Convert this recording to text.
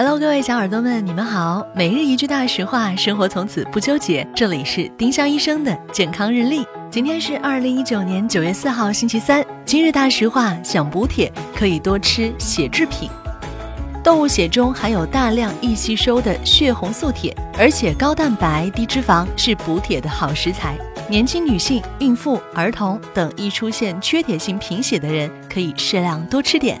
Hello，各位小耳朵们，你们好。每日一句大实话，生活从此不纠结。这里是丁香医生的健康日历。今天是二零一九年九月四号，星期三。今日大实话：想补铁，可以多吃血制品。动物血中含有大量易吸收的血红素铁，而且高蛋白、低脂肪，是补铁的好食材。年轻女性、孕妇、儿童等易出现缺铁性贫血的人，可以适量多吃点。